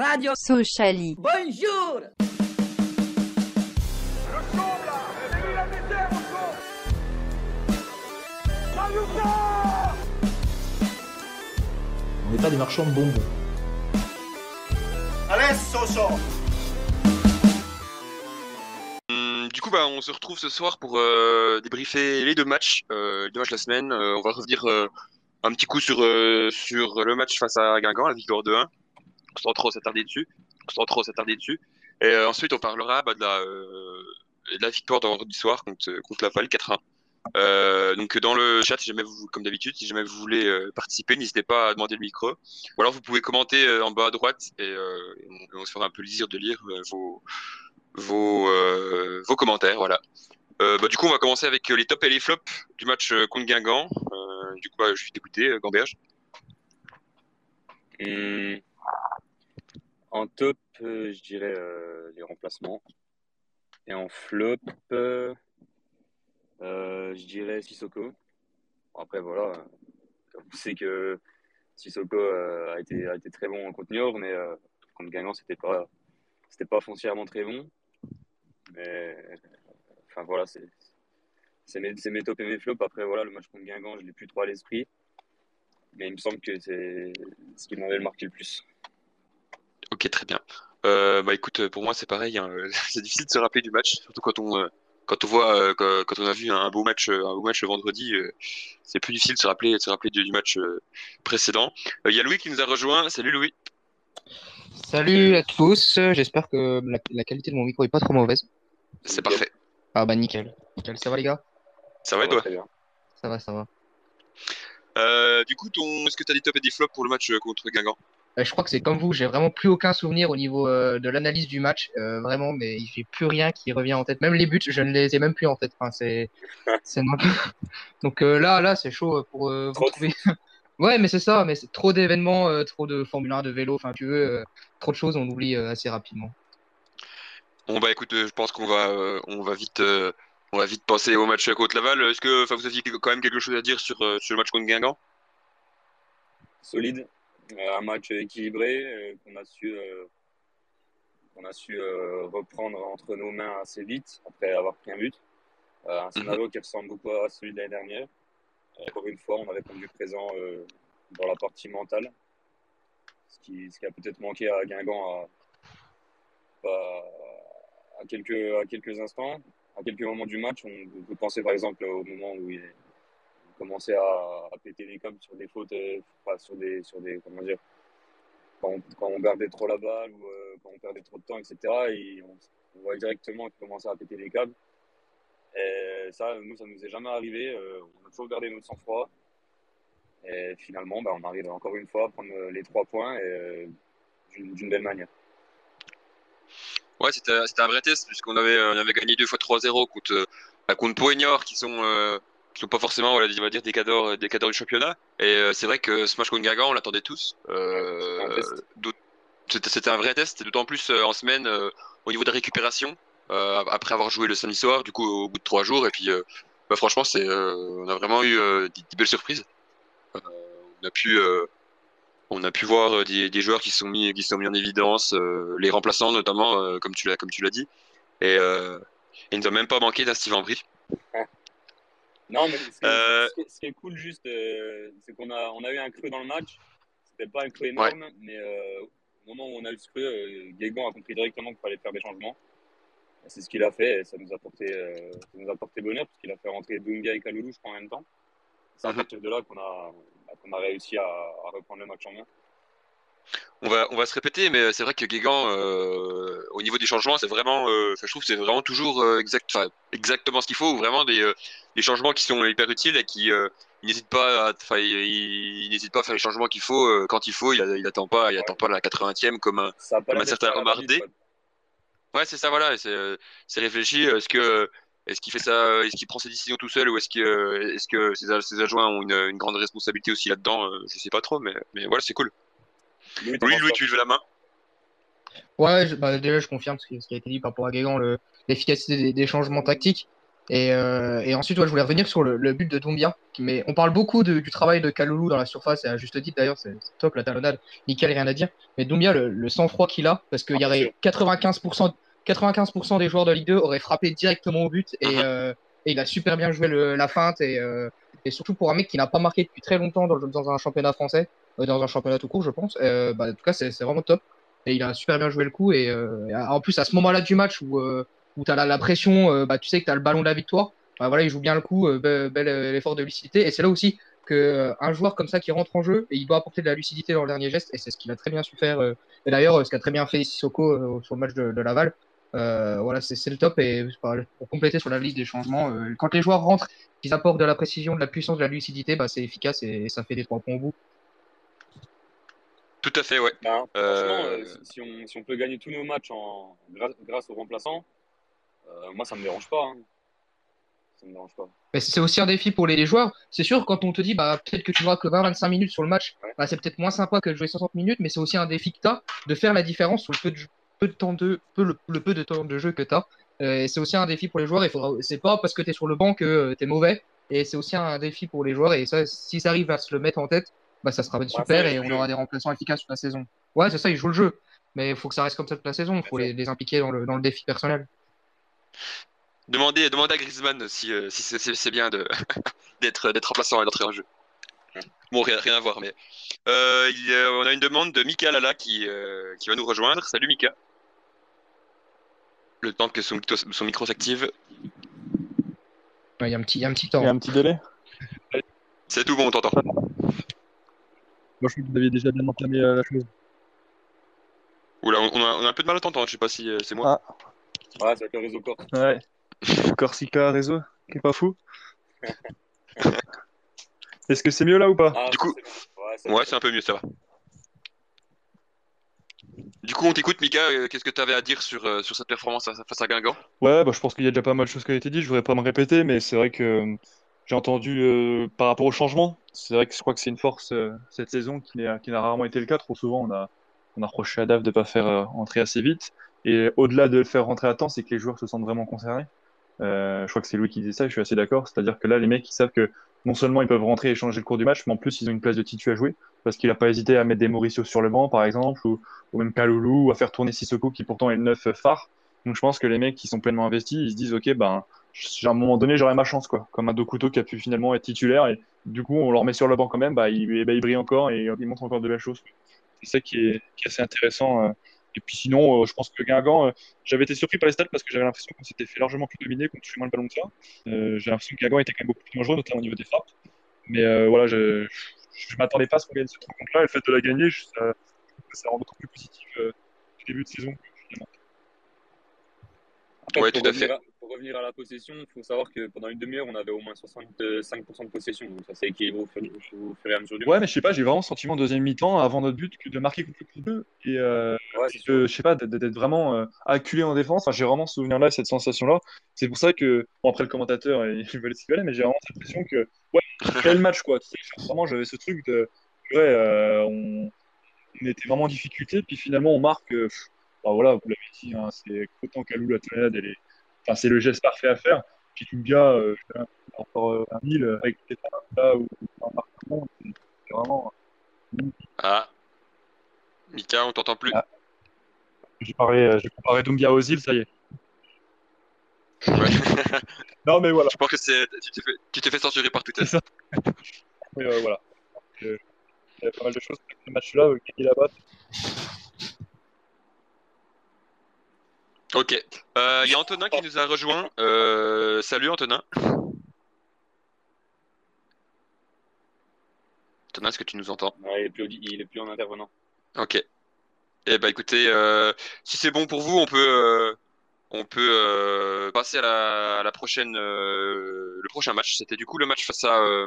Radio Sociali. Bonjour On n'est pas des marchands de bonbons. Hum, Du coup, bah, on se retrouve ce soir pour euh, débriefer les deux matchs, euh, les deux matchs de la semaine. Euh, on va revenir euh, un petit coup sur, euh, sur le match face à Guingamp, la victoire 2-1, sans trop s'attarder dessus. Sans trop s'attarder dessus. Et euh, ensuite, on parlera bah, de, la, euh, de la victoire de vendredi soir contre, contre la Val 4-1. Euh, donc dans le chat, comme d'habitude, si jamais vous voulez euh, participer, n'hésitez pas à demander le micro. Ou alors vous pouvez commenter euh, en bas à droite et, euh, on, se fera un peu plaisir de lire euh, vos, euh, commentaires. Voilà. Euh, bah, du coup, on va commencer avec euh, les tops et les flops du match euh, contre Guingamp. Euh, du coup, bah, je suis dégoûté, euh, Gamberge. Hum, En top, euh, je dirais euh, les remplacements. Et en flop, euh, je dirais Sissoko. Après, voilà, on sait que Sissoko a été, très bon contre Niort, mais contre Guingamp, c'était pas, pas foncièrement très bon. Mais enfin voilà, c'est c'est mes, c'est mes tops et mes flops. Après, voilà, le match contre Guingamp, je l'ai plus trop à l'esprit. Mais il me semble que c'est ce qui m'avait marqué le plus. Ok, très bien. Euh, bah écoute, pour moi c'est pareil. hein. C'est difficile de se rappeler du match, surtout quand on euh, quand on voit euh, quand, on a vu un beau match un beau match le vendredi. c'est plus difficile de se rappeler de se rappeler du, du match précédent. Euh, Il y a Louis qui nous a rejoint. Salut Louis. Salut à tous, j'espère que la, la qualité de mon micro est pas trop mauvaise. C'est parfait. Ah bah nickel. Nickel, ça va les gars? Ça va et toi? Ça va, ça va. Euh, du coup, ton est-ce que tu as des tops et des flops pour le match contre Guingamp? Euh, je crois que c'est comme vous, j'ai vraiment plus aucun souvenir au niveau euh, de l'analyse du match, euh, vraiment, mais j'ai plus rien qui revient en tête. Même les buts, je ne les ai même plus en tête. Enfin, c'est, Donc euh, là, là, c'est chaud pour euh, vous trouver. Ouais, mais c'est ça, mais c'est trop d'événements, euh, trop de Formule 1, de vélo, enfin, tu veux, euh, trop de choses, on oublie euh, assez rapidement. Bon bah écoute, euh, je pense qu'on va euh, on va vite euh, on va vite passer au match contre Laval. Est-ce que enfin vous aviez quand même quelque chose à dire sur sur le match contre Guingamp? Solide. Euh, un match équilibré euh, qu'on a su, euh, qu'on a su reprendre entre nos mains assez vite après avoir pris un but. Un scénario qui ressemble beaucoup à celui de l'année dernière. Encore une fois, on a répondu présent dans la partie mentale, ce qui, ce qui a peut-être manqué à Guingamp à, à, quelques, à quelques instants, à quelques moments du match. On, peut penser par exemple au moment où il commençait à, péter les câbles sur des fautes, euh, enfin, sur des, sur des, comment dire, quand on, quand on perdait trop la balle ou euh, quand on perdait trop de temps, etc. Et on, on voit directement qu'il commençait à péter les câbles. Et ça, nous, ça nous est jamais arrivé. Euh, on a toujours gardé notre sang-froid. Et finalement, bah, on arrive encore une fois à prendre les trois points euh, d'une belle manière. Ouais, c'était un vrai test puisqu'on avait euh, on avait gagné deux fois 3-0 contre euh, bah, contre Poignard qui sont euh, qui pas forcément voilà, on va dire des cadors des cadors du championnat et euh, c'est vrai que ce match contre Guingamp on l'attendait tous. Euh, C'était un vrai test, d'autant plus euh, en semaine euh, au niveau de récupération euh, après avoir joué le samedi soir du coup au bout de trois jours et puis euh, bah, franchement c'est euh, on a vraiment eu euh, des, des belles surprises. Euh, on a pu euh, on a pu voir euh, des, des joueurs qui sont mis qui sont mis en évidence, euh, les remplaçants notamment, euh, comme tu l'as comme tu l'as dit. Et euh, il ne doit même pas manquer d'un Steve Ambry. Non, mais ce qui, Euh, ce est, ce qui est cool juste, euh, c'est qu'on a, on a eu un creux dans le match. C'était pas un creux énorme, mais euh, au moment où on a eu ce creux, euh, Guégan a compris directement qu'il fallait faire des changements. C'est ce qu'il a fait et ça nous a porté, euh, ça nous a porté bonheur parce qu'il a fait rentrer Dunga et Kaloulou, je crois, en même temps. C'est à Mhm. partir de là qu'on a, qu'on a réussi à, à reprendre le match en main. On va on va se répéter, mais c'est vrai que Guégan, euh, au niveau des changements, c'est vraiment, euh, je trouve c'est vraiment toujours euh, exact, exactement ce qu'il faut, ou vraiment des des changements qui sont hyper utiles et qui euh, il n'hésite pas à, il, il- il n'hésite pas à faire les changements qu'il faut quand il faut. Il, il attend pas, il attend pas la 80e comme un Comme un certain quoi. Ouais, c'est ça, voilà. C'est c'est réfléchi. Est-ce que est-ce qu'il fait ça Est-ce qu'il prend ses décisions tout seul ou est-ce que est-ce que ses, adjoints ont une, une grande responsabilité aussi là-dedans Je sais pas trop, mais mais voilà, c'est cool. Louis, t'en Louis, tu lèves la main. Ouais, je- bah, déjà, je confirme ce qui, ce qui a été dit par rapport à Guégan, le- l'efficacité des, des changements tactiques. Et, euh, et ensuite, ouais, je voulais revenir sur le, le but de Doumbia. Mais on parle beaucoup de- du travail de Kaloulou dans la surface, et à juste titre d'ailleurs, c'est top la talonnade, nickel, rien à dire. Mais Doumbia, le, le sang-froid qu'il a, parce qu'il y aurait 95%, 95% des joueurs de Ligue 2 auraient frappé directement au but, et, euh, et il a super bien joué le- la feinte, et, euh, et surtout pour un mec qui n'a pas marqué depuis très longtemps dans, le- dans un championnat français, euh, dans un championnat tout court, je pense. Euh, bah, en tout cas, c'est vraiment top. Et il a super bien joué le coup, et, euh, et en plus, à ce moment-là du match où. euh, où tu as la, pression, euh, bah, tu sais que tu as le ballon de la victoire. Bah, voilà, il joue bien le coup, euh, bel, euh, effort de lucidité. Et c'est là aussi que euh, un joueur comme ça qui rentre en jeu et il doit apporter de la lucidité dans le dernier geste. Et c'est ce qu'il a très bien su faire. euh. et d'ailleurs, euh, ce qu'a très bien fait Sissoko euh, sur le match de, Laval. Euh, voilà, c'est le top. Et euh, pour compléter sur la liste des changements, euh, quand les joueurs rentrent, qu'ils apportent de la précision, de la puissance, de la lucidité, bah, c'est efficace et, et ça fait des trois points au bout. Tout à fait, ouais. Ben, Euh, Franchement, euh, si, si on, si on peut gagner tous nos matchs en, grâce, grâce aux remplaçants, euh, moi ça me dérange pas. hein. Ça me dérange pas. Mais c'est aussi un défi pour les, joueurs. C'est sûr, quand on te dit, bah, peut-être que tu joueras que 20-25 minutes sur le match, Ouais. bah, c'est peut-être moins sympa que de jouer 60 minutes, mais c'est aussi un défi que tu as de faire la différence sur le peu de, peu de temps de, peu, le, le peu de temps de jeu que tu as. c'est aussi un défi pour les joueurs. Il faudra, c'est pas parce que tu es sur le banc que tu es mauvais. Et c'est aussi un défi pour les joueurs. Et ça, si ça arrive à se le mettre en tête, bah, ça sera super ça, et on aura des remplaçants efficaces toute la saison. Ouais, c'est ça, ils jouent le jeu. Mais il faut que ça reste comme ça toute la saison. Il faut les, les impliquer dans le, dans le défi personnel. Demandez, demandez à Griezmann si, euh, si c'est- c'est c'est bien de- d'être d'être remplaçant et d'entrer en jeu. Bon, rien, rien à voir, mais euh, il y a- on a une demande de Mika Lala qui, euh, qui va nous rejoindre. Salut Mika. Le temps que son, micro- son micro s'active. Ouais, Il y, a un petit- il y a un petit temps. Il y a un petit délai. C'est tout bon, on t'entend. Moi, je crois que vous aviez déjà bien entamé euh, la chose. Oula, on on a, on a un peu de mal à t'entendre, je sais pas si euh, c'est moi. Ouais, c'est avec le réseau corse. Ouais. Corsica réseau, qui est pas fou. Est-ce que c'est mieux là ou pas? Ah, Du coup-. Ouais, c'est Ouais, c'est un peu mieux, ça va. Du coup, on t'écoute, Mika. euh, Qu'est-ce que tu avais à dire sur, euh, sur cette performance face à- face à Guingamp? Ouais, bah, je pense qu'il y a déjà pas mal de choses qui ont été dites. Je voudrais pas me répéter, mais c'est vrai que euh, j'ai entendu euh, par rapport au changement. C'est vrai que je crois que c'est une force euh, cette saison qui n'a rarement été le cas. Trop souvent, on a, on a reproché à Dave de ne pas faire euh, entrer assez vite. Et au-delà de le faire rentrer à temps, c'est que les joueurs se sentent vraiment concernés. Euh, je crois que c'est Louis qui disait ça, je suis assez d'accord. C'est-à-dire que là, les mecs, ils savent que non seulement ils peuvent rentrer et changer le cours du match, mais en plus, ils ont une place de titu à jouer. Parce qu'il n'a pas hésité à mettre des Mauricio sur le banc, par exemple, ou, ou même Kaloulou, ou à faire tourner Sissoko, qui pourtant est le neuf phare. Donc je pense que les mecs qui sont pleinement investis, ils se disent, OK, ben, à un moment donné, j'aurai ma chance, quoi. Comme un Dokuto qui a pu finalement être titulaire, et du coup, on le remet sur le banc quand même, bah, il, eh ben, il brille encore et il montre encore de belles choses. C'est ça qui est, qui est assez intéressant. euh. Et puis sinon, euh, je pense que Guingamp, euh, j'avais été surpris par les stats parce que j'avais l'impression qu'on s'était fait largement plus dominer, qu'on touchait moins le ballon que ça. Euh, j'ai l'impression que Guingamp était quand même beaucoup plus dangereux, notamment au niveau des frappes. Mais voilà, je, je m'attendais pas à ce qu'on gagne cette rencontre-là. Et le fait de la gagner, je, ça, ça rend beaucoup plus positif du début de saison. finalement. Pour tout à fait. Pour revenir à la possession, il faut savoir que pendant une demi-heure, on avait au moins 65% de possession. Donc ça s'est équilibré au fur, au fur et à mesure du Ouais, mais je sais pas, j'ai vraiment le sentiment en deuxième mi-temps, avant notre but, que de marquer contre le deux et euh. Ouais, je sais pas, d'être vraiment euh, acculé en défense. Enfin, j'ai vraiment ce souvenir-là, cette sensation-là. C'est pour ça que, bon, après le commentateur, il veut le signaler, mais j'ai vraiment cette impression que, ouais, quel match, quoi. Tu sais, vraiment, j'avais ce truc de, ouais, euh, on, on était vraiment en difficulté, puis finalement, on marque, euh, pff, bah, voilà, vous l'avez dit, hein, c'est autant Kalou, la tonade, elle est, enfin, c'est le geste parfait à faire. Puis Doumbia, euh, je fais encore euh, un mille avec un là ou un marquement, c'est vraiment. Ah. Mika, on t'entend plus. Ah. J'ai parlé, euh, j'ai comparé Doumbia aux îles, ça y est. Ouais. Non, mais voilà. Je pense que c'est tu t'es fait, tu t'es censurer par Twitter. Ça. Mais, euh, voilà. Donc, euh, il y a pas mal de choses. Ce match-là, euh, gagner là-bas, Ok. Euh, Il y a Antonin qui nous a rejoint. Euh, salut Antonin. Antonin, est-ce que tu nous entends? Ouais, il, est plus, il est plus en intervenant. Ok. Eh ben écoutez, euh, si c'est bon pour vous, on peut, euh, on peut euh, passer à la, à la prochaine, euh, le prochain match. C'était du coup le match face à, euh,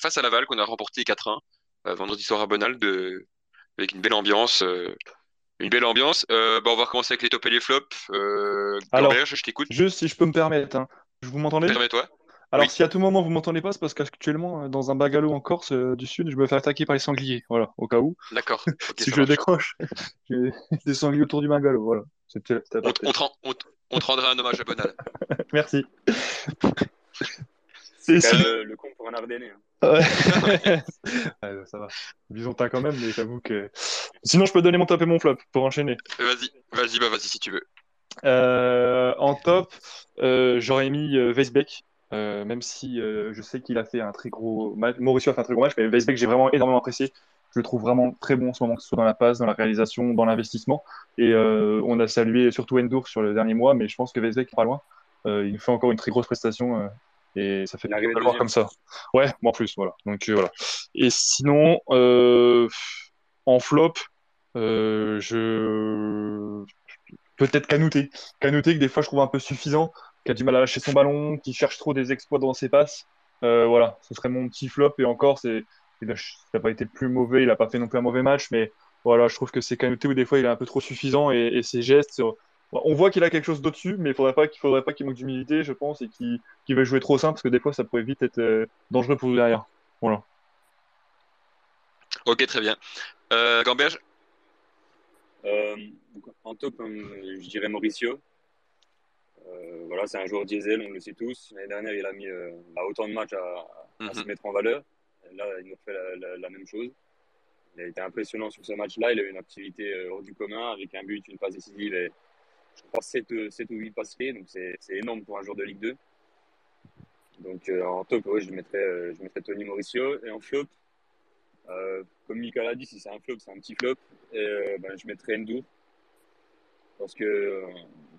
face à Laval qu'on a remporté 4-1 euh, vendredi soir à Bonal de, avec une belle ambiance. Une belle ambiance. Euh, bah, on va recommencer avec les tops et les flops. Euh, Alors, je t'écoute. Juste si je peux me permettre, hein. vous m'entendez? Permets-toi. Alors, Oui. si à tout moment vous m'entendez pas, c'est parce qu'actuellement, euh, dans un bagalo en Corse euh, du Sud, je me fais attaquer par les sangliers. Voilà, au cas où. D'accord. Si je marche. décroche, j'ai des sangliers autour du bagalo. Voilà. C'était On, te ren- on te- on te rendra un hommage à Bonal. Merci. C'est C'est quand si- même le, le con pour un Ardennais. hein. Ouais. Ouais, ça va. Byzantin quand même, mais j'avoue que. Sinon, je peux donner mon top et mon flop pour enchaîner. Vas-y, vas-y, bah vas-y si tu veux. Euh, en top, euh, j'aurais mis euh, Weisbeck, euh, même si euh, je sais qu'il a fait un très gros match. Mauricio a fait un très gros match, mais Weisbeck, j'ai vraiment énormément apprécié. Je le trouve vraiment très bon en ce moment, que ce soit dans la passe, dans la réalisation, dans l'investissement. Et euh, on a salué surtout Endur sur le dernier mois, mais je pense que Weisbeck est pas loin. Euh, il fait encore une très grosse prestation euh, et ça fait plaisir de le voir comme ça. Ouais, moi en plus, voilà. Donc euh, voilà. Et sinon, euh, en flop, euh, je peut-être Canouté. Canouté que des fois je trouve un peu suffisant, qui a du mal à lâcher son ballon, qui cherche trop des exploits dans ses passes. Voilà, ce serait mon petit flop. Et encore, c'est, il a, ça n'a pas été plus mauvais, il n'a pas fait non plus un mauvais match, mais voilà, je trouve que c'est Canouté où des fois il est un peu trop suffisant et, et ses gestes. Euh, On voit qu'il a quelque chose d'au-dessus, mais il faudrait pas qu'il faudrait pas qu'il manque d'humilité, je pense, et qu'il qu'il veuille jouer trop simple, parce que des fois ça pourrait vite être euh, dangereux pour nous derrière. Voilà. Ok, très bien. Euh, Gamberge? Euh, en top, euh, je dirais Mauricio. Euh, voilà, c'est un joueur diesel, on le sait tous. L'année dernière, il a mis euh, bah, autant de matchs à, à Mhm. se mettre en valeur. Et là, il nous fait la, la- la même chose. Il a été impressionnant sur ce match-là. Il a eu une activité hors du commun avec un but, une passe décisive et je crois 7, ou 8 passes clés. Donc c'est énorme pour un joueur de Ligue 2. Donc euh, en top, ouais, je, mettrais, euh, je mettrais Tony Mauricio. Et en flop, euh, comme Mika l'a dit, si c'est un flop, c'est un petit flop. Et, euh, ben, je mettrais Ndour. Parce que euh,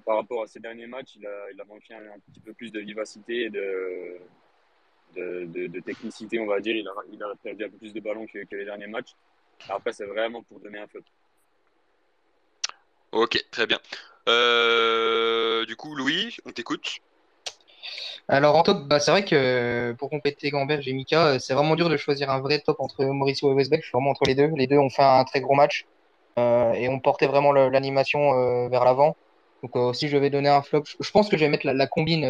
par rapport à ses derniers matchs, il a, il a manqué un, petit peu plus de vivacité et de, de, de- de technicité, on va dire. Il a, il a perdu un peu plus de ballons que, que les derniers matchs. Après, c'est vraiment pour donner un flop. Ok, très bien. Euh, du coup, Louis, on t'écoute. Alors en top, bah, c'est vrai que euh, pour compléter Gamberge et Mika, euh, c'est vraiment dur de choisir un vrai top entre Mauricio et Westbeck. Je suis vraiment entre les deux. Les deux ont fait un très gros match et ont porté vraiment le- l'animation vers l'avant. Donc si je vais donner un flop, je, pense que je vais mettre la, combine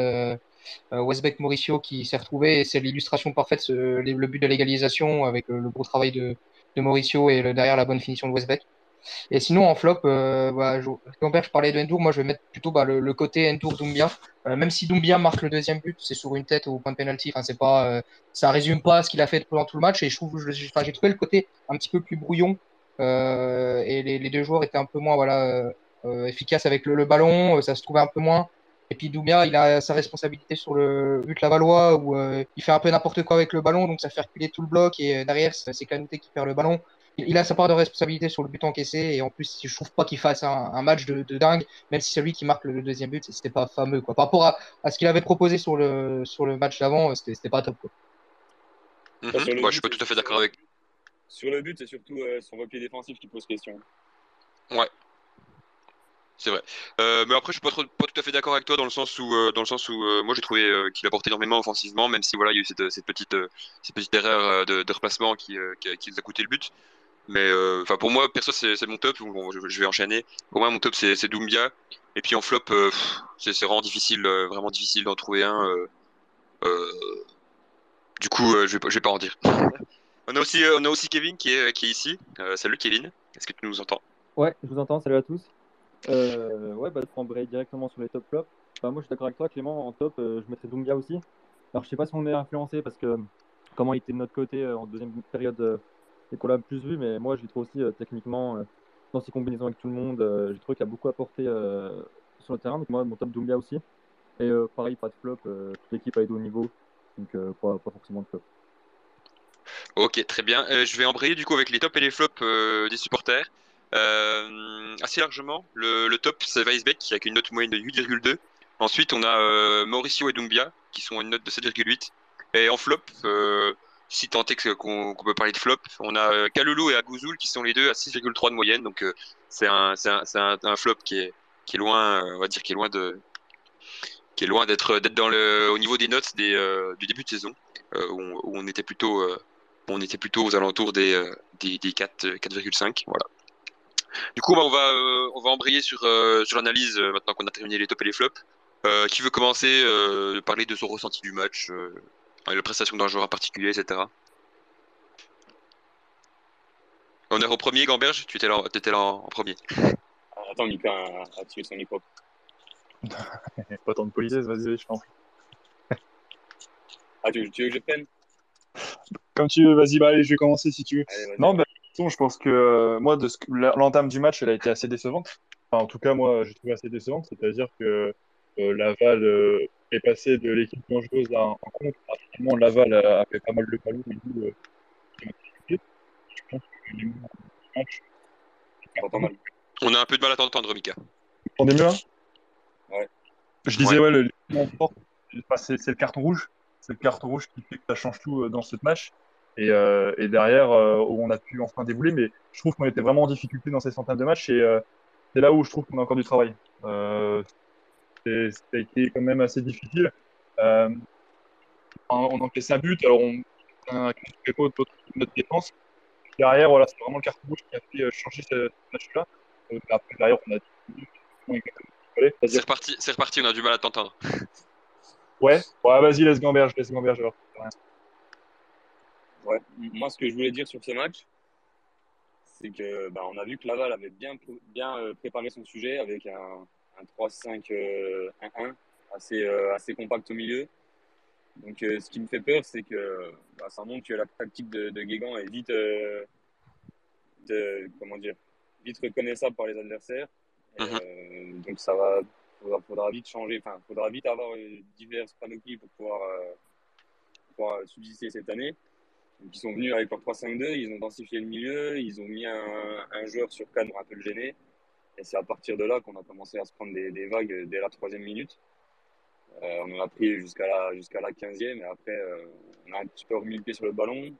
Westbeck-Mauricio qui s'est retrouvée. Et c'est l'illustration parfaite, le but de l'égalisation avec euh, le gros travail de, Mauricio et le- derrière la bonne finition de Westbeck. Et sinon, en flop, euh, bah, je, parlait de Endur, moi je vais mettre plutôt bah, le, côté Endur-Doumbia. Euh, même si Doumbia marque le deuxième but, c'est sur une tête au point de penalty. Enfin, c'est euh, ça résume pas ce qu'il a fait pendant tout le match. Et je trouve, j'ai trouvé le côté un petit peu plus brouillon. Euh, et les, deux joueurs étaient un peu moins, efficaces avec le, ballon. ça se trouvait un peu moins. Et puis Doumbia, il a sa responsabilité sur le but Lavallois où il fait un peu n'importe quoi avec le ballon, donc ça fait reculer tout le bloc. Et derrière, c'est Kanouté qui perd le ballon. Il a sa part de responsabilité sur le but encaissé. Et en plus, je trouve pas qu'il fasse un, un match de, de dingue, même si c'est lui qui marque le, le deuxième but, c'était pas fameux. Quoi. Par rapport à, à ce qu'il avait proposé sur le, sur le match d'avant, euh, c'était pas top. Quoi. Mhm. Sur le Moi, je suis but, pas tout à fait d'accord avec. Sur le but, c'est surtout euh, son repli défensif qui pose question. C'est vrai. Euh, mais après, je suis pas, trop- pas tout à fait d'accord avec toi dans le sens où, euh, dans le sens où euh, moi j'ai trouvé euh, qu'il apportait énormément offensivement, même si voilà, il y a eu cette, cette petite, euh, cette petite erreur euh, de, de replacement qui, euh, qui, qui nous a coûté le but. Mais euh, enfin, pour moi, perso, c'est mon top. Bon, je, je vais enchaîner. Pour moi, mon top, c'est Doumbia. Et puis en flop, euh, c'est vraiment difficile, euh, vraiment difficile d'en trouver un. euh, euh, du coup, euh, je vais, je vais pas en dire. on a aussi, euh, on a aussi Kevin qui est, qui est ici. Euh, salut Kevin. Est-ce que tu nous entends? Ouais, je vous entends, salut à tous. Euh, ouais, bah, pour embrayer directement sur les top flops, moi je suis d'accord avec toi, Clément, en top, euh, je mettrais Doumbia aussi. Alors je sais pas si on est influencé parce que comment il était de notre côté euh, en deuxième période euh, et qu'on l'a plus vu, mais moi je le trouve aussi euh, techniquement euh, dans ses combinaisons avec tout le monde, euh, j'ai trouvé qu'il a beaucoup apporté sur le terrain, donc moi mon top Doumbia aussi. Et pareil, pas de flop, toute l'équipe a été au niveau, donc pas, forcément de flop. Ok, très bien. Je vais embrayer du coup avec les tops et les flops des supporters. Assez largement, le, top c'est Weisbeck qui a une note moyenne de 8,2. Ensuite, on a Mauricio et Doumbia qui sont à une note de 7,8. Et en flop, si tant qu'on peut parler de flop, on a euh, Kalulu et Agouzoul qui sont les deux à 6,3 de moyenne. Donc euh, c'est un, flop qui est, loin, euh, on va dire, qui est loin d'être dans le au niveau des notes du début de saison où, on, était plutôt on était plutôt aux alentours des, euh, des, des 4, euh, 4,5. Voilà. Du coup, bah, on, va, on embrayer sur, l'analyse maintenant qu'on a terminé les tops et les flops. Qui veut commencer de parler de son ressenti du match, la prestation d'un joueur en particulier, etc. Honneur au premier, Gamberge, tu étais là, t'étais là en, en premier. Attends, Mika a, a tué son micro. Pas tant de politesse, vas-y, je t'en prie. Ah, tu, tu veux que je prenne? Comme tu veux, vas-y, bah, allez, je vais commencer si tu veux. Allez. Non, bah, de toute façon, je pense que euh, moi, de ce que- la- l'entame du match, elle a été assez décevante. Enfin, en tout cas, moi, j'ai trouvé assez décevante. C'est-à-dire que euh, Laval euh, est passé de l'équipe dangereuse à un en contre. Rapidement, Laval a, a fait pas mal de ballons et nous, euh. Je pense que les moments du match. Pas mal. On a un peu de mal à t'entendre, Mika. On est mieux là? Ouais. Je disais, ouais, le, le moment fort, enfin, c'est c'est le carton rouge. C'est le carton rouge qui fait que ça change tout euh, dans ce match. Et, euh, et derrière, euh, où on a pu enfin débouler, mais je trouve qu'on était vraiment en difficulté dans ces centaines de matchs. Et euh, c'est là où je trouve qu'on a encore du travail. Été quand même assez difficile. Euh, on encaisse un but, alors on a un de notre défense. Derrière, voilà, c'est vraiment le carton rouge qui a fait euh, changer ce match-là. Euh, après, derrière, on a. C'est reparti, c'est reparti, on a du mal à t'entendre. Ouais, ouais vas-y, laisse Gamberge, laisse Gamberge alors. Ouais. Moi, ce que je voulais dire sur ce match, c'est que bah, on a vu que Laval avait bien, bien euh, préparé son sujet avec un, un 3-5-1-1 assez, euh, assez compact au milieu. Donc, euh, ce qui me fait peur, c'est que bah, ça montre que la tactique de, de Guégan est vite, euh, de, comment dire, vite reconnaissable par les adversaires. Et, Mhm. euh, donc, ça va, faudra, faudra vite changer, enfin, faudra vite avoir euh, diverses panoplies pour pouvoir, euh, pouvoir subsister cette année. Donc, ils sont venus avec leur 3-5-2, ils ont densifié le milieu, ils ont mis un, un joueur sur pour un peu le gêner. Et c'est à partir de là qu'on a commencé à se prendre des, vagues dès la troisième minute. Euh, on en a pris jusqu'à la, jusqu'à la 15e, et après, euh, on a un petit peu remis le pied sur le ballon.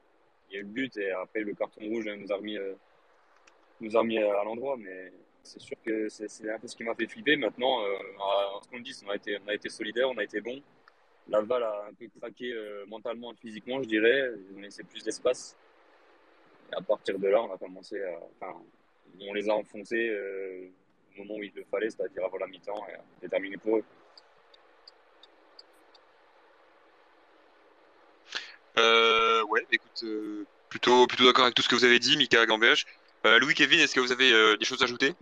Il y a eu le but, et après, le carton rouge nous a remis, euh, à l'endroit. Mais c'est sûr que c'est, un peu ce qui m'a fait flipper. Maintenant, en ce qu'on dit, on a été, on a été solidaire, on a été bon. Laval a un peu craqué mentalement et physiquement, je dirais. Ils ont laissé plus d'espace. Et à partir de là, on a commencé à. On les a enfoncés euh, au moment où il le fallait, c'est-à-dire avant la mi-temps, et c'est terminé pour eux. Euh, ouais, écoute, euh, plutôt, plutôt d'accord avec tout ce que vous avez dit, Mika Gamberge. Euh, Louis, Kevin, est-ce que vous avez euh, des choses à ajouter?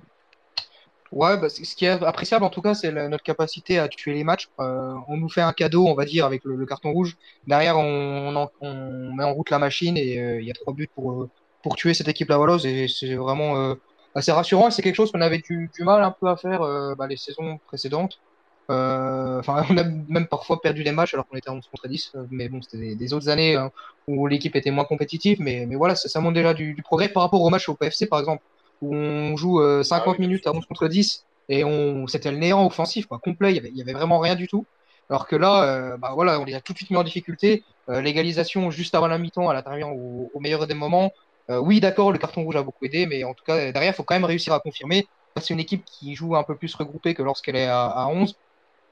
Ouais, bah, ce qui est appréciable en tout cas, c'est notre capacité à tuer les matchs. Euh, on nous fait un cadeau, on va dire, avec le, le carton rouge. Derrière, on, en- on met en route la machine et euh, il y a trois buts pour, euh, pour tuer cette équipe lavalloise et c'est vraiment euh, assez rassurant. Et C'est quelque chose qu'on avait du, du mal un peu à faire euh, bah, les saisons précédentes. Euh, Enfin, on a même parfois perdu des matchs alors qu'on était en 11 contre 10. euh, Mais bon, c'était des, des autres années hein, où l'équipe était moins compétitive. Mais, mais voilà, ça, ça montre déjà du, du progrès par rapport au match au PFC, par exemple où on joue euh, 50 Ah minutes à 11 contre 10 et on c'était le néant offensif quoi, complet, il y avait, il y avait vraiment rien du tout. Alors que là, euh, bah voilà, on les a tout de suite mis en difficulté. Euh, L'égalisation juste avant la mi-temps, elle intervient au, au meilleur des moments. Euh, oui, d'accord, le carton rouge a beaucoup aidé, mais en tout cas, derrière, il faut quand même réussir à confirmer. C'est une équipe qui joue un peu plus regroupée que lorsqu'elle est à, à 11.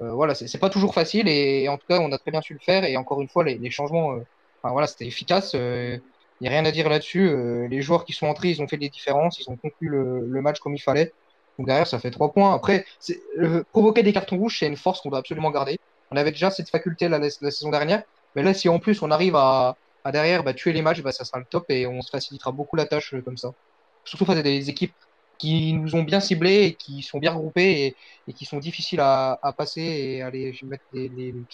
Euh, voilà, c'est pas toujours facile et, en tout cas, on a très bien su le faire. Et encore une fois, les, changements, euh, enfin, voilà, c'était efficace. Il n'y a rien à dire là-dessus. Les joueurs qui sont entrés, ils ont fait des différences, ils ont conclu le, match comme il fallait. Donc derrière, ça fait trois points. Après, provoquer des cartons rouges, c'est une force qu'on doit absolument garder. On avait déjà cette faculté la, la saison dernière. Mais là, si en plus on arrive à, à derrière bah, tuer les matchs, bah, ça sera le top et on se facilitera beaucoup la tâche euh, comme ça. Surtout face à des équipes qui nous ont bien ciblés et qui sont bien regroupées et, et qui sont difficiles à, à passer et à aller mettre des, des buts.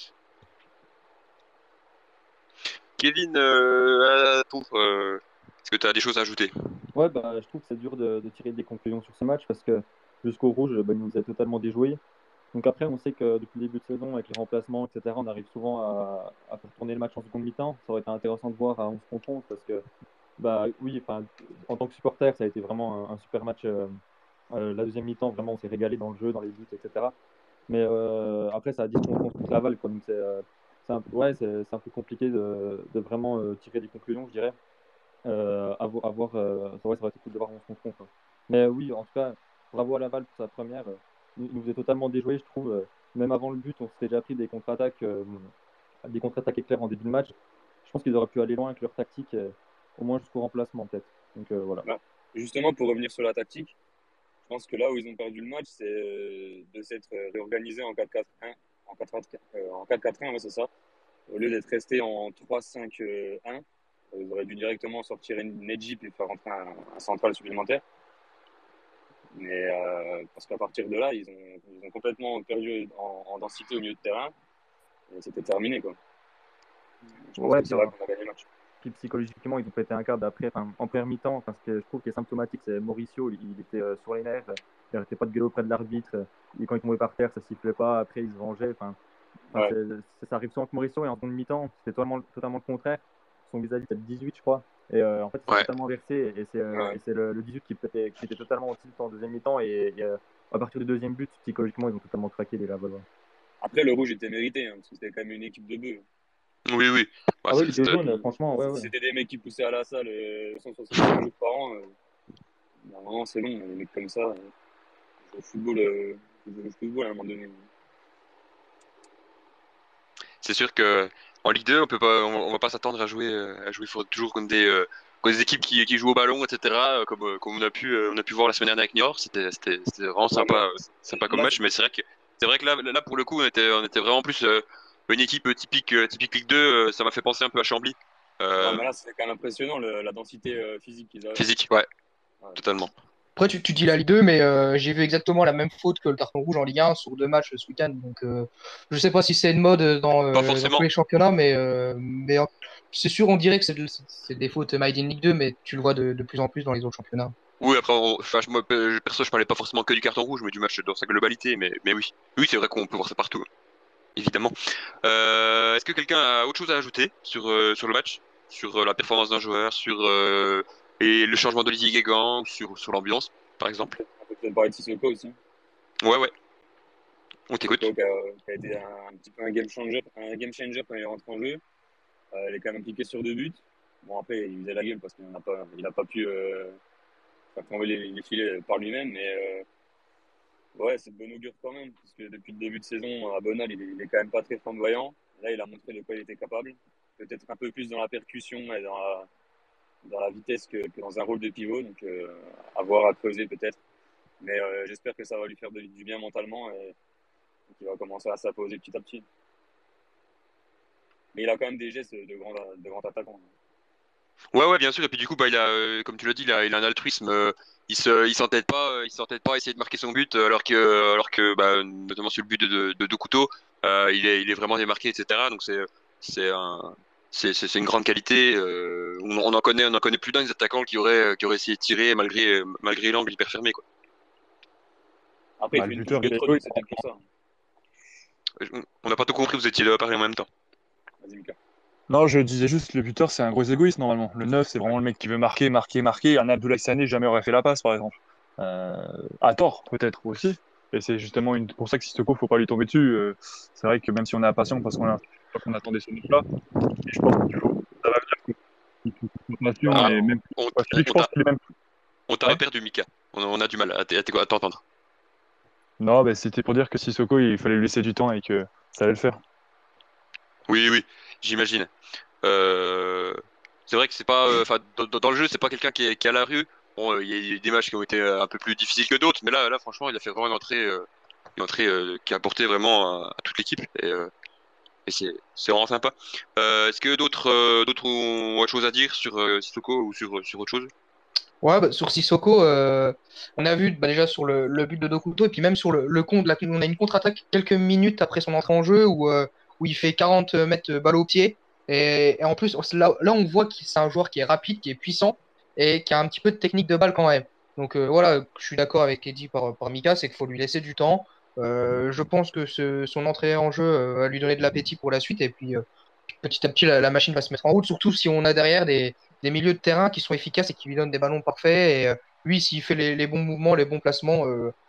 Kevin, euh, à ton tour, euh, est-ce que tu as des choses à ajouter? Ouais, bah, je trouve que c'est dur de, de tirer des conclusions sur ce match parce que jusqu'au rouge, bah, il nous a totalement déjoué. Donc après, on sait que depuis le début de saison, avec les remplacements, etc., on arrive souvent à, à faire tourner le match en seconde mi-temps. Ça aurait été intéressant de voir à 11 contre 11 parce que, bah oui, en tant que supporter, ça a été vraiment un, super match. euh, euh, la deuxième mi-temps, vraiment, on s'est régalé dans le jeu, dans les buts, etc. Mais euh, après, ça a dit qu'on contre Laval, quoi. Donc c'est un, ouais, un peu compliqué de, vraiment tirer des conclusions, je dirais. Euh, ça, ouais, ça aurait été cool de voir 11 contre 11, quoi. Mais oui, en tout cas, bravo à Laval pour sa première. Il nous est totalement déjoué, je trouve. euh, Même avant le but, on s'était déjà pris des contre-attaques, euh, des contre-attaques éclairs en début de match. Je pense qu'ils auraient pu aller loin avec leur tactique, euh, au moins jusqu'au remplacement peut-être. Donc voilà. Justement, pour revenir sur la tactique, je pense que là où ils ont perdu le match, c'est de s'être réorganisé en 4-4-1. En 4-4-1, euh, en 4-4-1, ouais, c'est ça. Au lieu d'être resté en 3-5-1, euh, ils auraient dû directement sortir une Nejip et faire rentrer un, un central supplémentaire. Mais parce qu'à partir de là, ils ont, ils ont complètement perdu en, densité au milieu de terrain. Et c'était terminé. Quoi. Je pense ouais, que c'est vrai qu'on a gagné le match psychologiquement, ils ont pété un quart d'après, en première mi-temps. ce que je trouve qui est symptomatique, c'est Mauricio, il, était euh, sur les nerfs, il n'arrêtait pas de gueuler auprès de l'arbitre. Et quand il tombait par terre, ça sifflait pas. Après, il se vengeait. Enfin, ça arrive souvent que Mauricio, et en seconde mi-temps, c'était totalement, totalement le contraire. Son vis-à-vis, c'était le 18, je crois. Et euh, en fait, c'est totalement inversé. Et c'est euh, le, 18 qui, qui, était totalement au tilt en deuxième mi-temps. Et, à partir du deuxième but, psychologiquement, ils ont totalement craqué les Lavallois. Après, le rouge était mérité, hein, parce que c'était quand même une équipe de bœufs. Oui, oui. ah oui, les jaunes, franchement, ouais, ouais. C'était des mecs qui poussaient à la salle 165 jours par an. Euh, normalement, c'est long, les mecs comme ça. Euh, au football, euh, au football à un moment donné. C'est sûr que en Ligue 2, on peut pas, on, va pas s'attendre à jouer, à jouer toujours contre des, des équipes qui, qui, jouent au ballon, etc. Comme, comme on a pu, on a pu voir la semaine dernière avec Niort. C'était, c'était, vraiment sympa, sympa comme match. Mais c'est vrai que, c'est vrai que là, là, pour le coup, on était, on était vraiment plus une équipe typique, euh, typique Ligue 2, euh, ça m'a fait penser un peu à Chambly. Euh, là, c'est quand même impressionnant la densité physique qu'ils ont. Physique, ouais, totalement. Après, tu, tu, dis la Ligue 2, mais j'ai vu exactement la même faute que le carton rouge en Ligue 1 sur deux matchs ce week-end. Donc, euh, je sais pas si c'est une mode dans, tous les championnats, mais, mais c'est sûr, on dirait que c'est des fautes made in Ligue 2, mais tu le vois de, de plus en plus dans les autres championnats. Oui, après, moi, perso, je parlais pas forcément que du carton rouge, mais du match dans sa globalité. Mais, mais oui, oui, c'est vrai qu'on peut voir ça partout évidemment. Euh, est-ce que quelqu'un a autre chose à ajouter sur, euh, sur le match? Sur euh, la performance d'un joueur, sur et le changement d'Olivier Guégan, sur, sur l'ambiance, par exemple On parler de Sissoko aussi. Ouais, ouais. On t'écoute. Qui a, été un, petit peu un game changer, un game changer quand il rentre en jeu. il est quand même impliqué sur deux buts. Bon, après, il faisait la gueule parce qu'il n'a pas, il pas pu faire tomber les, les, filets par lui-même, mais Ouais, c'est de bon augure quand même, parce que depuis le début de saison, à Bonal, il est, quand même pas très flamboyant. Là, il a montré de quoi il était capable. Peut-être un peu plus dans la percussion et dans la, dans la vitesse que, dans un rôle de pivot. Donc, euh, à voir, à creuser peut-être. Mais euh, j'espère que ça va lui faire du bien mentalement et, qu'il va commencer à s'apposer petit à petit. Mais il a quand même des gestes de grand, attaquant. Ouais, ouais, bien sûr. Et puis du coup, bah, il a, euh, comme tu l'as dit, il a, un altruisme. Euh, il se, il s'entête pas, il pas à essayer de marquer son but, alors que, alors que, bah, notamment sur le but de, de, de il est, il est vraiment démarqué, etc. Donc c'est un, c'est, c'est, une grande qualité. on, on, en connaît, on en connaît plus d'un des attaquants qui auraient, qui auraient essayé de tirer malgré, malgré l'angle hyper fermé, quoi. Après, bah, il une touche c'était pour ça. On n'a pas tout compris, vous étiez là à parler en même temps. Vas-y, Mika. Non, je disais juste, le buteur, c'est un gros égoïste normalement. Le 9, c'est vraiment le mec qui veut marquer, marquer, marquer. Un Abdoulaye Sané jamais aurait fait la passe, par exemple. Euh, à tort, peut-être aussi. Et c'est justement une... pour ça que Sissoko, faut pas lui tomber dessus. Euh, c'est vrai que même si on est impatient parce qu'on a... qu'on attendait ce mec-là, je pense que ça va venir. Ah, et même... on, même... on t'a perdu, Mika. On a, du mal à t'entendre. Non, bah, c'était pour dire que Sissoko, il fallait lui laisser du temps et que ça allait le faire. Oui, oui j'imagine. Euh, c'est vrai que c'est pas, euh, dans, le jeu, c'est pas quelqu'un qui est, à la rue. Bon, euh, il y a des matchs qui ont été un peu plus difficiles que d'autres, mais là, là, franchement, il a fait vraiment une entrée, une entrée qui a apporté vraiment à, toute l'équipe. Et, et c'est, vraiment sympa. est-ce que d'autres, d'autres ont autre chose à dire sur Sissoko ou sur, sur autre chose? Ouais, bah, sur Sissoko, on a vu bah, déjà sur le, but de Dokuto et puis même sur le, compte, on a une contre-attaque quelques minutes après son entrée en jeu où où il fait 40 mètres balle au pied. Et, en plus, là, là, on voit que c'est un joueur qui est rapide, qui est puissant et qui a un petit peu de technique de balle quand même. Donc euh, voilà, je suis d'accord avec Eddie par, par Mika, c'est qu'il faut lui laisser du temps. Euh, je pense que ce, son entrée en jeu euh, va lui donner de l'appétit pour la suite et puis petit à petit la, machine va se mettre en route, surtout si on a derrière des, des, milieux de terrain qui sont efficaces et qui lui donnent des ballons parfaits. Et lui, s'il fait les, les, bons mouvements, les bons placements,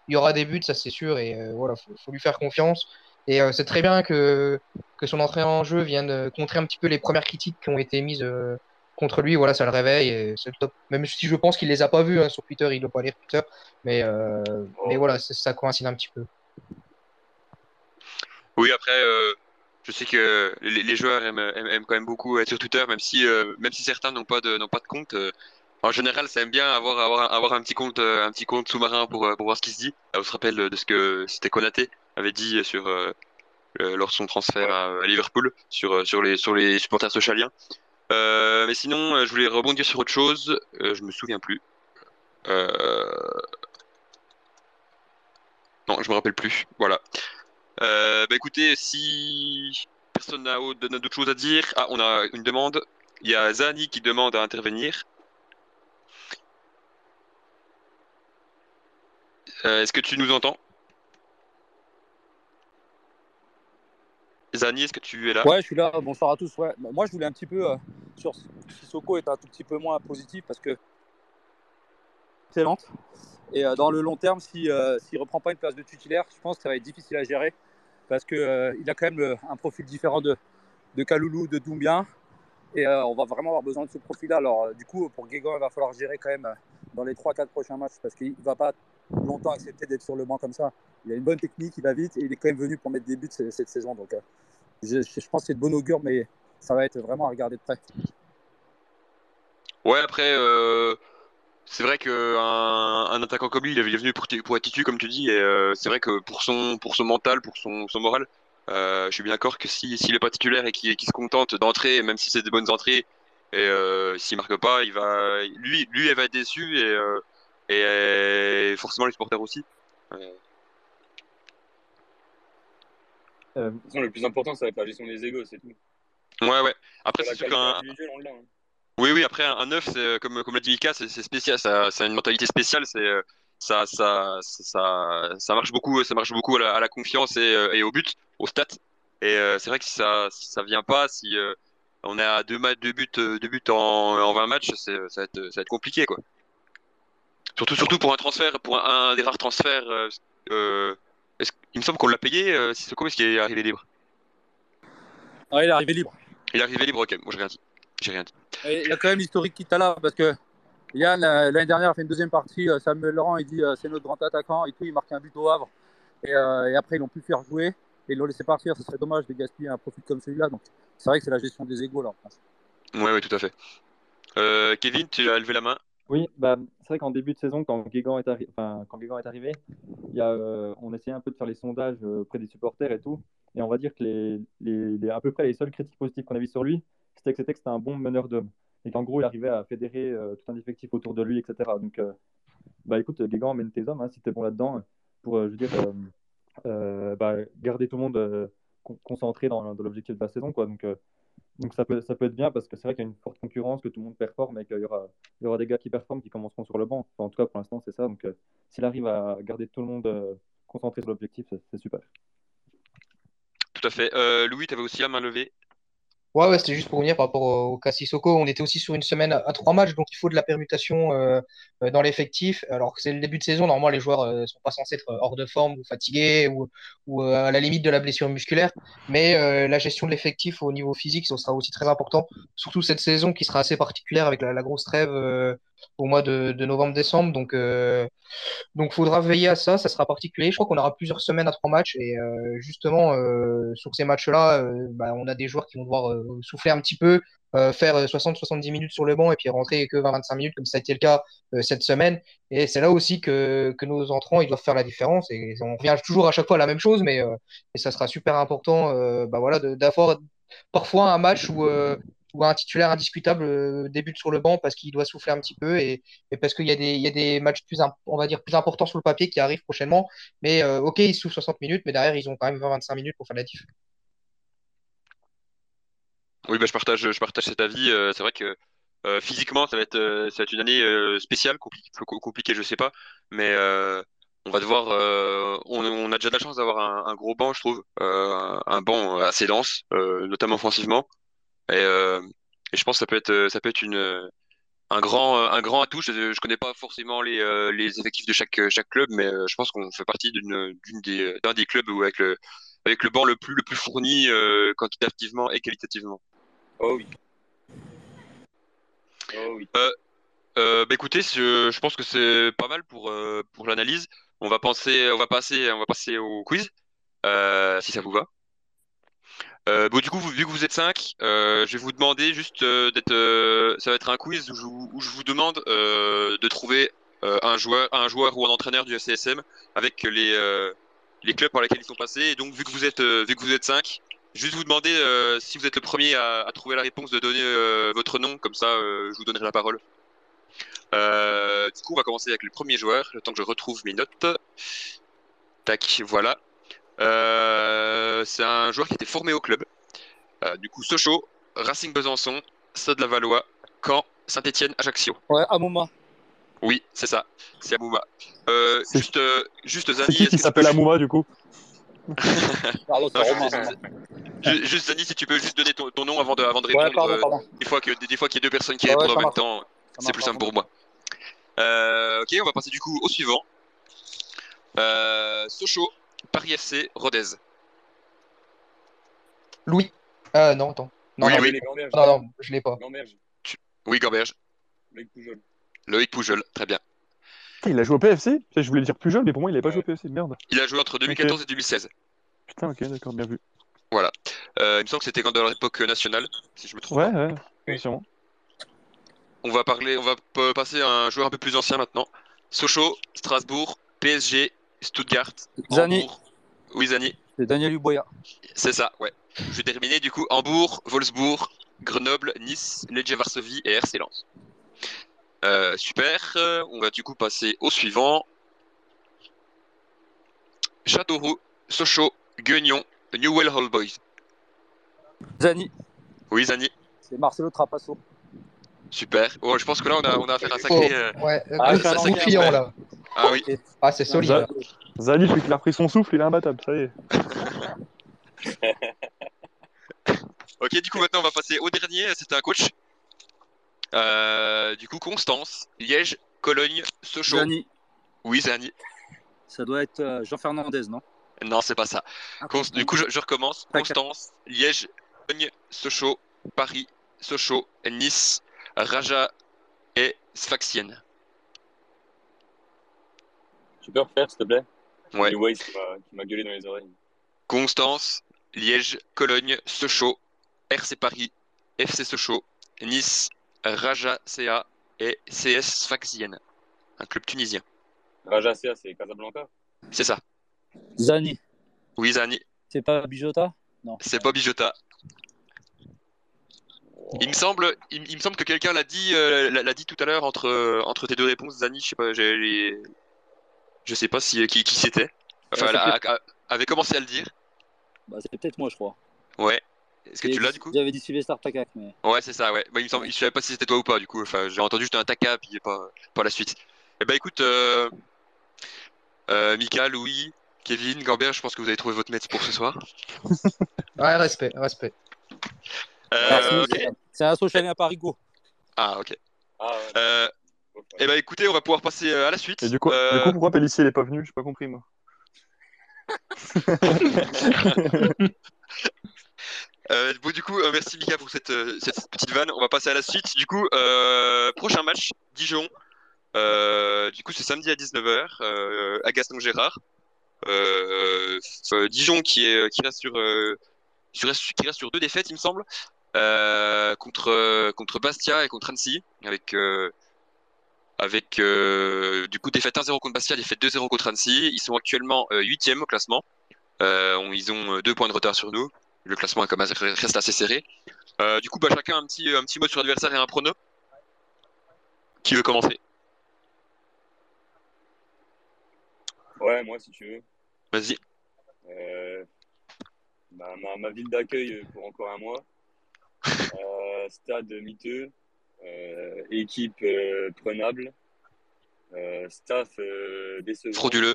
il y aura des buts, ça c'est sûr. Et voilà, faut, faut, lui faire confiance. Et euh, c'est très bien que, que son entrée en jeu vienne contrer un petit peu les premières critiques qui ont été mises euh, contre lui. Voilà, ça le réveille et c'est top. Même si je pense qu'il les a pas vues hein, sur Twitter, il doit pas lire Twitter. Mais, euh, mais voilà, ça coïncide un petit peu. Oui, après, je sais que les, joueurs aiment, quand même beaucoup être sur Twitter, même si, même si certains n'ont pas de, pas de compte. en général, ça aime bien avoir, avoir, un petit compte, compte sous-marin pour, voir ce qui se dit. on se rappelle de ce que c'était Konaté avait dit sur euh, euh, lors de son transfert à, Liverpool sur euh, sur les sur les supporters socialiens. mais sinon, je voulais rebondir sur autre chose. je me souviens plus. Non, je me rappelle plus. Voilà. Euh, bah écoutez, si personne n'a d'autres choses à dire, ah, on a une demande. Il y a Zani qui demande à intervenir. Euh, Est-ce que tu nous entends? Zani, est-ce que tu es là? Ouais, je suis là. Bonsoir à tous. Ouais. Bah, Moi, je voulais un petit peu euh, sur Sissoko est un tout petit peu moins positif parce que excellente. Et euh, dans le long terme, si euh, s'il reprend pas une place de titulaire, je pense que ça va être difficile à gérer parce que euh, a quand même un profil différent de de Kaloulou, de Doumbia. Et on va vraiment avoir besoin de ce profil-là. Alors, du coup, pour Guégan, il va falloir gérer quand même dans les 3-4 prochains matchs parce qu'il ne va pas longtemps accepter d'être sur le banc comme ça. Il a une bonne technique, il va vite et il est quand même venu pour mettre des buts cette, cette saison. Donc, je, pense que c'est de bon augure, mais ça va être vraiment à regarder de près. Ouais, après, c'est vrai qu'un un attaquant comme lui, il est venu pour, pour être titu, comme tu dis, et euh, c'est vrai que pour son, pour son mental, pour son, son moral, euh, je suis bien d'accord que si, s'il est pas titulaire et qu'il se contente d'entrer, même si c'est des bonnes entrées, et euh, s'il marque pas, il va, lui, lui, elle va être déçu, et, euh, et forcément les supporters aussi. De toute façon, le plus important, ça va être la gestion des égos, c'est tout. ouais, ouais. Après, c'est sûr qu'un, hein. Oui, oui, après, un c'est, euh, comme, comme l'a dit Mika, c'est c'est spécial, ça, ça a une mentalité spéciale, c'est, euh, ça, ça, ça, ça marche beaucoup, ça marche beaucoup à la, à la confiance et, euh, et au but, au stat. Et euh, c'est vrai que si ça, si ça vient pas, si euh, on est à deux, matchs, deux buts, deux buts en, en 20 matchs, c'est, ça va être, ça va être compliqué, quoi. Surtout, surtout pour un transfert, pour un, un des rares transferts, euh, il me semble qu'on l'a payé, euh, Sissoko, est-ce qu'il est arrivé libre? Ouais, il est arrivé libre. Il est arrivé libre, ok, moi j'ai rien dit. J'ai rien dit. Il y a quand même l'historique qui t'a là parce que Yann, euh, l'année dernière, a fait une deuxième partie. euh, Samuel Laurent, il dit euh, c'est notre grand attaquant et tout. Il marque un but au Havre. Et, euh, et après, ils l'ont pu faire jouer. Et ils l'ont laissé partir. Ce serait dommage de gaspiller un profil comme celui-là. Donc, c'est vrai que c'est la gestion des égaux là en France. Ouais, ouais, tout à fait. Euh, Kevin, tu as levé la main? Oui, bah, c'est vrai qu'en début de saison, quand Guégan est, arri- enfin, quand Guégan est arrivé, il y a, euh, on essayait un peu de faire les sondages auprès des supporters et tout. Et on va dire que les, les, les- à peu près les seules critiques positives qu'on a vues sur lui, c'était que c'était un bon meneur d'hommes. Et qu'en gros, il arrivait à fédérer euh, tout un effectif autour de lui, etc. Donc, euh, bah écoute, Guégan, mène tes hommes, hein, si t'es bon là-dedans, pour, euh, je veux dire, bah, garder tout le monde con- concentré dans, l'objectif de la saison, quoi. Donc, donc ça peut, ça peut être bien parce que c'est vrai qu'il y a une forte concurrence, que tout le monde performe et qu'il y aura, y aura des gars qui performent qui commenceront sur le banc. En tout cas, pour l'instant, c'est ça. Donc, s'il arrive à garder tout le monde concentré sur l'objectif, c'est super. Tout à fait. Louis, tu avais aussi la main levée. Ouais, ouais, c'était juste pour revenir par rapport au, au cas Sissoko. On était aussi sur une semaine à, trois matchs, donc il faut de la permutation euh, euh, dans l'effectif. Alors que c'est le début de saison, normalement les joueurs euh, sont pas censés être hors de forme ou fatigués ou, à la limite de la blessure musculaire. Mais la gestion de l'effectif au niveau physique, ça sera aussi très important. Surtout cette saison qui sera assez particulière avec la, grosse trêve au mois de, novembre-décembre. Donc, euh, donc faudra veiller à ça. Ça sera particulier. Je crois qu'on aura plusieurs semaines à trois matchs et euh, justement euh, sur ces matchs-là, euh, bah, on a des joueurs qui vont devoir souffler un petit peu, faire 60-70 minutes sur le banc et puis rentrer que 20-25 minutes comme ça a été le cas cette semaine. Et c'est là aussi que, que nos entrants ils doivent faire la différence. Et on revient toujours à chaque fois à la même chose, mais ça sera super important bah, d'avoir parfois un match où, où un titulaire indiscutable euh, débute sur le banc parce qu'il doit souffler un petit peu et, parce qu'il y a des, matchs plus, importants sur le papier qui arrivent prochainement. Mais euh, ok, ils souffrent 60 minutes, mais derrière, ils ont quand même 20-25 minutes pour faire la diff. Oui, bah, je partage, cet avis. Euh, c'est vrai que physiquement, ça va être, une année spéciale, compli- co- compliquée, je sais pas, mais on va devoir. on, a déjà de la chance d'avoir un, gros banc, je trouve, un banc assez dense, notamment offensivement, et, euh, et je pense que ça peut être, ça peut être une, un grand, un grand atout. Je, je connais pas forcément les, euh, les effectifs de chaque, chaque club, mais euh, je pense qu'on fait partie d'une, d'une des, d'un des clubs où avec le, avec le banc le plus, le plus fourni euh, quantitativement et qualitativement. Oh oui. Oh oui. Euh, bah écoutez, je, je pense que c'est pas mal pour, euh, pour l'analyse. On va penser, on va passer, on va passer au quiz, euh, si ça vous va. Euh, bon, du coup, vu que vous êtes cinq, euh, je vais vous demander juste euh, d'être. ça va être un quiz où je, vous- demande de trouver un joueur, un joueur ou un entraîneur du CSM avec les, les clubs par lesquels ils sont passés. Et donc, vu que vous êtes, vu que vous êtes cinq, juste vous demander si vous êtes le premier à, à trouver la réponse, de donner votre nom, comme ça, je vous donnerai la parole. Du coup, on va commencer avec le premier joueur, le temps que je retrouve mes notes. Tac, voilà. Euh, c'est un joueur qui était formé au club. Euh, du coup, Sochaux, Racing Besançon, Stade la Valois, Caen, Saint-Etienne, Ajaccio. Ouais, Amouma. Oui, c'est ça. C'est Amouma. Euh, juste, euh, juste C'est Zani. qui qui s'appelle peux- Amouma du coup? Pardon, c'est Non, Romain. je- Ju- Juste Zani, si tu peux juste donner ton, ton nom avant de, avant de Ouais, répondre. pardon, euh, pardon. Des fois que des fois qu'il y a deux personnes qui Ouais, ouais, répondent en même marche. temps, c'est plus simple pardon. pour moi. Euh, ok, on va passer du coup au suivant. Euh, Sochaux, Paris FC, Rodez. Louis. Ah non, attends. Non, Oui, non, oui. Gamberges. non, non, je l'ai pas. Gamberges. Oui, Gamberge. Mec Poujol. Loïc Poujol, très bien. Putain, Il a joué au PFC Je voulais dire plus jeune, mais pour moi il avait pas joué au PFC. Merde. Il a joué entre 2014 et 2016. Putain, ok, d'accord, bien vu. Euh, il me semble que c'était quand dans leur époque nationale, si je me trompe. Ouais, pas. ouais, ouais, sûrement. On va parler, on va passer à un joueur un peu plus ancien maintenant. Sochaux, Strasbourg, PSG, Stuttgart, Zani. Hambourg. Oui, Zani. C'est Daniel Uboya. C'est ça, ouais. Je vais terminer du coup Hambourg, Wolfsburg, Grenoble, Nice, Legia Varsovie et RC Lens. Euh, super. On va du coup passer au suivant. Châteauroux, Sochaux, Guignon, Newell Hall Boys. Zani. Oui, Zani. C'est Marcelo Trapasso. Super. Oh, je pense que là, on a, on a affaire à un sacré. euh, Ouais, Ah, euh, c'est un client là. Ah oui. Ah, c'est solide. Ça- Zali, celui qui a repris son souffle, il est imbattable, ça y est. Ok, du coup, maintenant, on va passer au dernier. C'était un coach. Euh, du coup, Constance, Liège, Cologne, Sochaux. Zani. Oui, Zani. Ça doit être euh, Jean Fernandez, non? Non, c'est pas ça. Const- Du coup, je, je recommence. Constance, Liège, Cologne, Sochaux, Paris, Sochaux, Nice, Raja et Sfaxienne. Tu peux refaire, s'il te plaît? Ouais. Qui m'a- qui m'a gueulé dans les oreilles. Constance, Liège, Cologne, Sochaux, RC Paris, FC Sochaux, Nice, Raja CA et CS Sfaxienne. Un club tunisien. Raja CA, c'est Casablanca? C'est ça. Zani. Oui, Zani. C'est pas Bijota? C'est Bobby Jota. Il me semble, il, il me semble que quelqu'un l'a dit, euh, l'a dit tout à l'heure entre, euh, entre tes deux réponses, Zani. Je sais pas, je sais pas si qui, qui c'était. Enfin, Ouais, elle a- a- avait commencé à le dire. bah, C'est peut-être moi, je crois. Ouais. Est-ce que tu l'as du coup? J'avais dit Sylvester Takak, mais. Ouais, c'est ça. Ouais. Bah, il me semble, je savais pas si c'était toi ou pas du coup. Enfin, j'ai entendu juste un taca puis pas, pas la suite. Eh ben écoute, euh, euh, Mika, Louis, Kevin, Gambert, je pense que vous avez trouvé votre maître pour ce soir. Ouais, respect, respect. Euh, ok. c'est- un social à Parigo. Ah ok. Ah, ouais. Euh, eh ben écoutez, on va pouvoir passer euh, à la suite. Et du coup, Euh, du coup pourquoi Pellissier il est pas venu? J'ai pas compris moi. Euh, bon, du coup, euh, merci Mika pour cette, euh, cette petite vanne. On va passer à la suite. Du coup, euh, prochain match, Dijon. Euh, du coup, c'est samedi à 19h euh, à Gaston Gérard. Euh, euh, Dijon qui est qui reste sur euh, qui reste, qui reste sur deux défaites, il me semble, contre euh, contre Bastia et contre Annecy, avec euh, avec euh, du coup défaite 1-0 contre Bastia, défaite 2-0 contre Annecy. Ils sont actuellement euh, huitièmes au classement. Euh, on- ils ont euh, deux points de retard sur nous. Le classement reste assez serré. Euh, du coup, bah, chacun un petit, un petit mot sur l'adversaire et un prono. Qui veut commencer? Ouais, moi, si tu veux. Vas-y. Euh, bah, ma, ma ville d'accueil euh, pour encore un mois. Euh, stade miteux. Euh, équipe euh, prenable. Staff décevant. Frauduleux.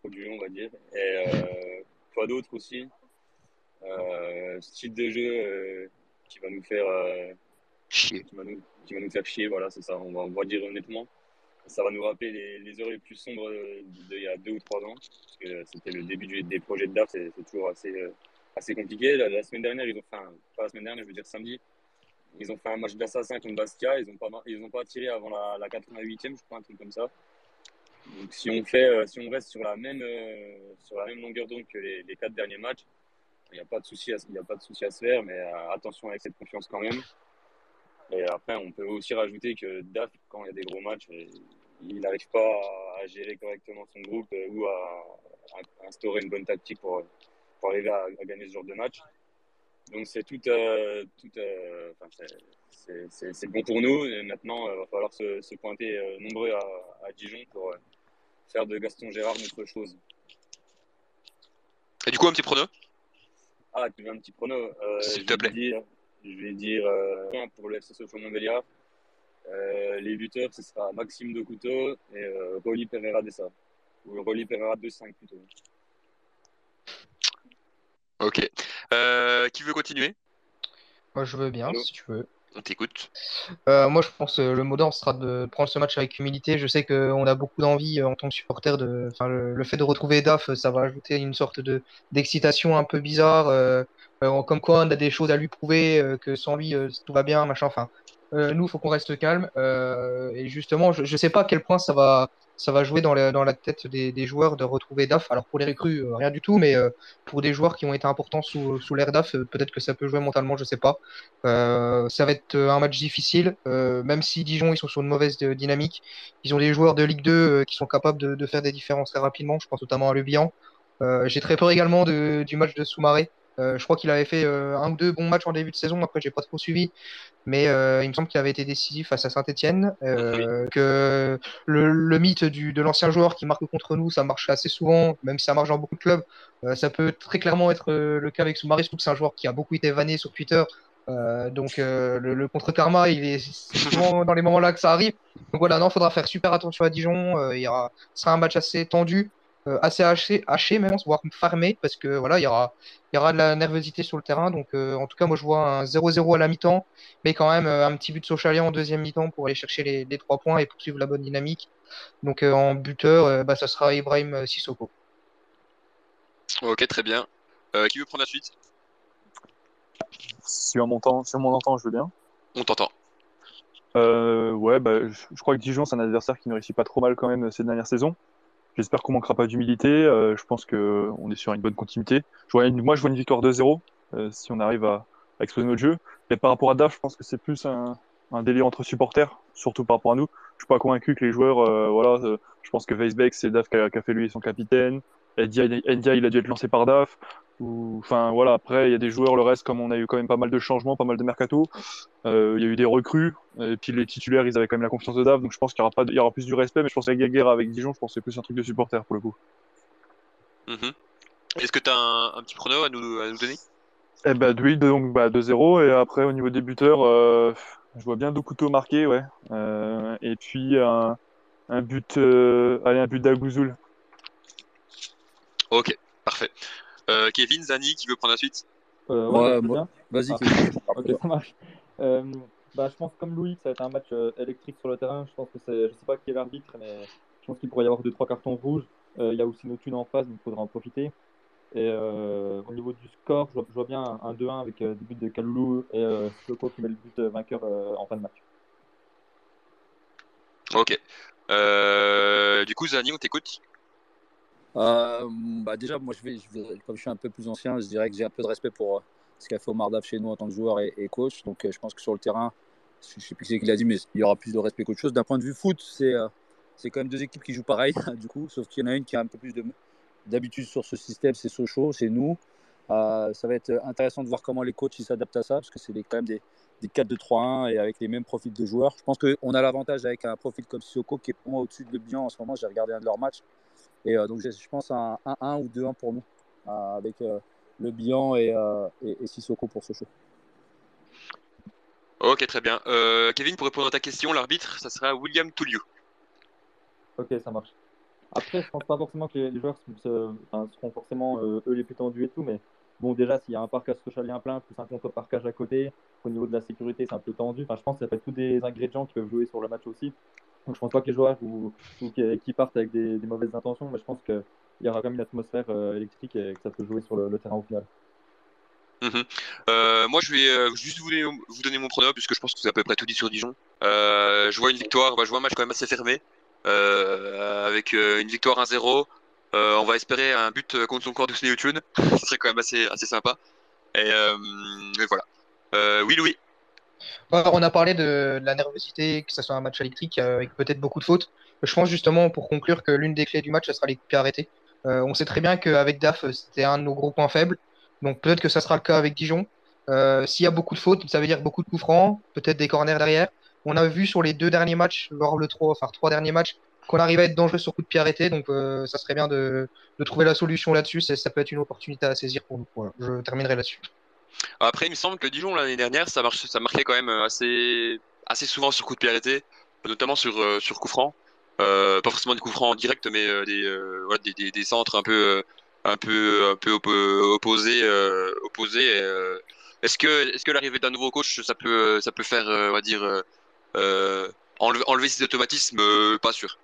Frauduleux, on va dire. Et quoi d'autre aussi Style de jeu qui va nous faire. Chier. qui va nous, qui va nous faire chier, voilà, c'est ça, on va, on va dire honnêtement. Ça va nous rappeler les, les heures les plus sombres d'il y a deux ou trois ans, parce que c'était le début du- des projets de DAF, c'est toujours assez, assez compliqué. La, semaine dernière, ils ont pas la semaine dernière, je veux dire samedi, ils ont fait un match d'assassin contre Bastia, ils n'ont pas, ont pas tiré avant la, la 88e, je crois, un truc comme ça. Donc si on, fait, euh, si on reste sur la même, euh, sur la même longueur d'onde que les, les quatre derniers matchs, il n'y a pas de souci il a pas de souci à se faire, mais euh, attention avec cette confiance quand même. Et après, on peut aussi rajouter que DAF, quand il y a des gros matchs, il n'arrive pas à, gérer correctement son groupe ou à, à instaurer une bonne tactique pour, pour arriver à, à gagner ce genre de match. Donc c'est tout, euh, tout euh, c'est- bon pour nous. Et maintenant, il va falloir se, se pointer euh, nombreux à, à Dijon pour euh, faire de Gaston Gérard notre chose. Et du coup, un petit prono? Ah, tu veux un petit prono? Euh, S'il te plaît. dire- Je vais dire euh, pour le FC Sochaux Montbéliard. Euh, les buteurs, ce sera Maxime de Couteau et euh, Rolly Pereira Dessa. Ou Rolly Pereira 2-5 plutôt. Ok. Euh, qui veut continuer? Moi, je veux bien, si tu veux. On t'écoute. Euh, moi, je pense que le mot d'ordre sera de prendre ce match avec humilité. Je sais qu'on a beaucoup d'envie euh, en tant que supporter. De... Enfin, le, le fait de retrouver Daf, ça va ajouter une sorte de d'excitation un peu bizarre. euh, euh, comme quoi, on a des choses à lui prouver, euh, que sans lui, euh, tout va bien, machin. Enfin, euh, nous, il faut qu'on reste calme. euh, et justement, je ne sais pas à quel point ça va, ça va jouer dans la, tête des, joueurs de retrouver Daf. Alors, pour les recrues, euh, rien du tout, mais euh, pour des joueurs qui ont été importants sous, sous l'ère Daf, euh, peut-être que ça peut jouer mentalement, je sais pas. Ça va être un match difficile, même si Dijon ils sont sur une mauvaise dynamique. Ils ont des joueurs de Ligue 2 euh, qui sont capables de, faire des différences très rapidement. Je pense notamment à Le J'ai très peur également du match de Soumaré. Euh, je crois qu'il avait fait euh, un ou deux bons matchs en début de saison. Après, j'ai pas trop suivi, mais euh, il me semble qu'il avait été décisif face à Saint-Etienne. que le, le mythe du, de l'ancien joueur qui marque contre nous, ça marche assez souvent, même si ça marche dans beaucoup de clubs. Ça peut très clairement être le cas avec Soumaré. Que c'est un joueur qui a beaucoup été vanné sur Twitter. Euh, donc euh, le, le contre-karma, il est c'est souvent dans les moments-là que ça arrive. Donc voilà, non, faudra faire super attention à Dijon. Euh, il y aura, ce sera un match assez tendu, assez haché, haché même, voire farmé, parce que voilà, il y aura, il y aura de la nervosité sur le terrain. Donc euh, en tout cas, moi je vois un 0-0 à la mi-temps, mais quand même euh, un petit but de en deuxième mi-temps pour aller chercher les, les trois points et poursuivre la bonne dynamique. Donc euh, en buteur, euh, bah, ça sera Ibrahim euh, Sissoko. Ok, très bien. Euh, qui veut prendre la suite? Sur mon temps, sur mon entend, je veux bien. On t'entend. Euh, ouais, bah, je, je crois que Dijon, c'est un adversaire qui ne réussit pas trop mal quand même ces dernières saisons. J'espère qu'on manquera pas d'humilité. Euh, je pense que on est sur une bonne continuité. Moi, je vois une victoire 2-0 euh, si on arrive à, à exploser notre jeu. Mais par rapport à DAF, je pense que c'est plus un, un délire entre supporters, surtout par rapport à nous. Je suis pas convaincu que les joueurs, euh, voilà, je pense que Weisbeck, c'est DAF qui a, fait lui son capitaine. Edia, il a dû être lancé par DAF. Enfin, voilà, après, il y a des joueurs, le reste, comme on a eu quand même pas mal de changements, pas mal de mercato. Euh, il y a eu des recrues, et puis les titulaires, ils avaient quand même la confiance de DAF, donc je pense qu'il y aura, pas de- il y aura plus du respect, mais je pense que la guerre avec Dijon, je pense que c'est plus un truc de supporter pour le coup. Mhm. Est-ce que tu as un, un petit prono à nous, à nous donner? Eh ben, oui, donc bah, 2-0, et après, au niveau des buteurs, euh, je vois bien deux couteaux marqués, ouais. Euh, et puis un, un but, euh, allez, un but d'Agouzoul. Ok, parfait. Euh, Kevin, Zani, qui veut prendre la suite Euh, Ouais, ouais. Vas-y, Ah. Kevin. Ok, ça marche. Euh, bah, je pense comme Louis ça va être un match euh, électrique sur le terrain. Je pense que c'est, je sais pas qui est l'arbitre, mais je pense qu'il pourrait y avoir deux trois cartons rouges. Euh, Il y a aussi nos thunes en face, donc il faudra en profiter. Et euh, au niveau du score, je vois, je vois bien un 2-1 avec euh, des buts de Kaloulou et euh, qui met le but vainqueur euh, en fin de match. Ok. Euh, du coup, Zani, on t'écoute. Euh, bah déjà, moi, je vais, comme je suis un peu plus ancien, je dirais que j'ai un peu de respect pour euh, ce qu'a fait Omar Daf chez nous en tant que joueur et, coach. Donc, euh, je pense que sur le terrain, je sais plus qui c'est qui l'a dit, mais il y aura plus de respect qu'autre chose. D'un point de vue foot, c'est c'est quand même deux équipes qui jouent pareil, du coup, sauf qu'il y en a une qui a un peu plus de- d'habitude sur ce système, c'est Sochaux, c'est nous. Ça va être intéressant de voir comment les coachs s'adaptent à ça, parce que c'est quand même des, des 4-2-3-1 et avec les mêmes profils de joueurs. Je pense qu'on a l'avantage avec un profil comme Sissoko qui est pour au-dessus de Bian en ce moment. J'ai regardé un de leurs matchs. Et euh, donc, j'ai- je pense à un 1-1 ou 2-1 pour nous, euh, avec euh, le Bian et, euh, et, et Sissoko pour Sochaux. Ok, très bien. Euh, Kevin, pour répondre à ta question, l'arbitre, ça sera William Touliou. Ok, ça marche. Après, je pense pas forcément que les, joueurs se- enfin, seront forcément euh, eux les plus tendus et tout, mais bon, déjà, s'il y a un parcage socialien plein, plus un contre-parcage à côté, au niveau de la sécurité, c'est un peu tendu. Enfin, je pense que ça peut être tous des ingrédients qui peuvent jouer sur le match aussi. Donc, je pense pas que les joueurs ou, ou qui, partent avec des, mauvaises intentions, mais je pense qu'il y aura quand même une atmosphère euh, électrique et que ça peut jouer sur le, terrain au final. Mhm. Euh, moi, je vais euh, juste vous donner, mon prono, puisque je pense que vous avez à peu près tout dit sur Dijon. Je vois une victoire, bah, je vois un match quand même assez fermé, avec une victoire 1-0. Euh, on va espérer un but contre son corps de Sneotune. Ce serait quand même assez, sympa. Et, et voilà. Oui, Louis. On a parlé de, la nervosité, que ce soit un match électrique euh, avec peut-être beaucoup de fautes. Je pense justement, pour conclure, que l'une des clés du match, ça sera les coups arrêtés. Euh, on sait très bien qu'avec DAF, euh, c'était un de nos gros points faibles. Donc peut-être que ça sera le cas avec Dijon. Euh, S'il y a beaucoup de fautes, ça veut dire beaucoup de coups francs, peut-être des corners derrière. On a vu sur les deux derniers matchs, voire le trois, enfin trois derniers matchs, qu'on arrive à être dangereux sur coup de pied arrêté. Donc, ça serait bien de, trouver la solution là-dessus. Ça peut être une opportunité à saisir pour nous. Je terminerai là-dessus. Après, il me semble que Dijon l'année dernière, ça, marche, ça marquait quand même assez, assez souvent sur coup de pied arrêté, notamment sur, sur coup franc. pas forcément des coups francs en direct, mais des, des, des, des, centres un peu, un peu, un peu opposés. opposés est-ce que, est-ce que l'arrivée d'un nouveau coach, ça peut, ça peut faire, on va dire, enlever, enlever ces automatismes Pas sûr.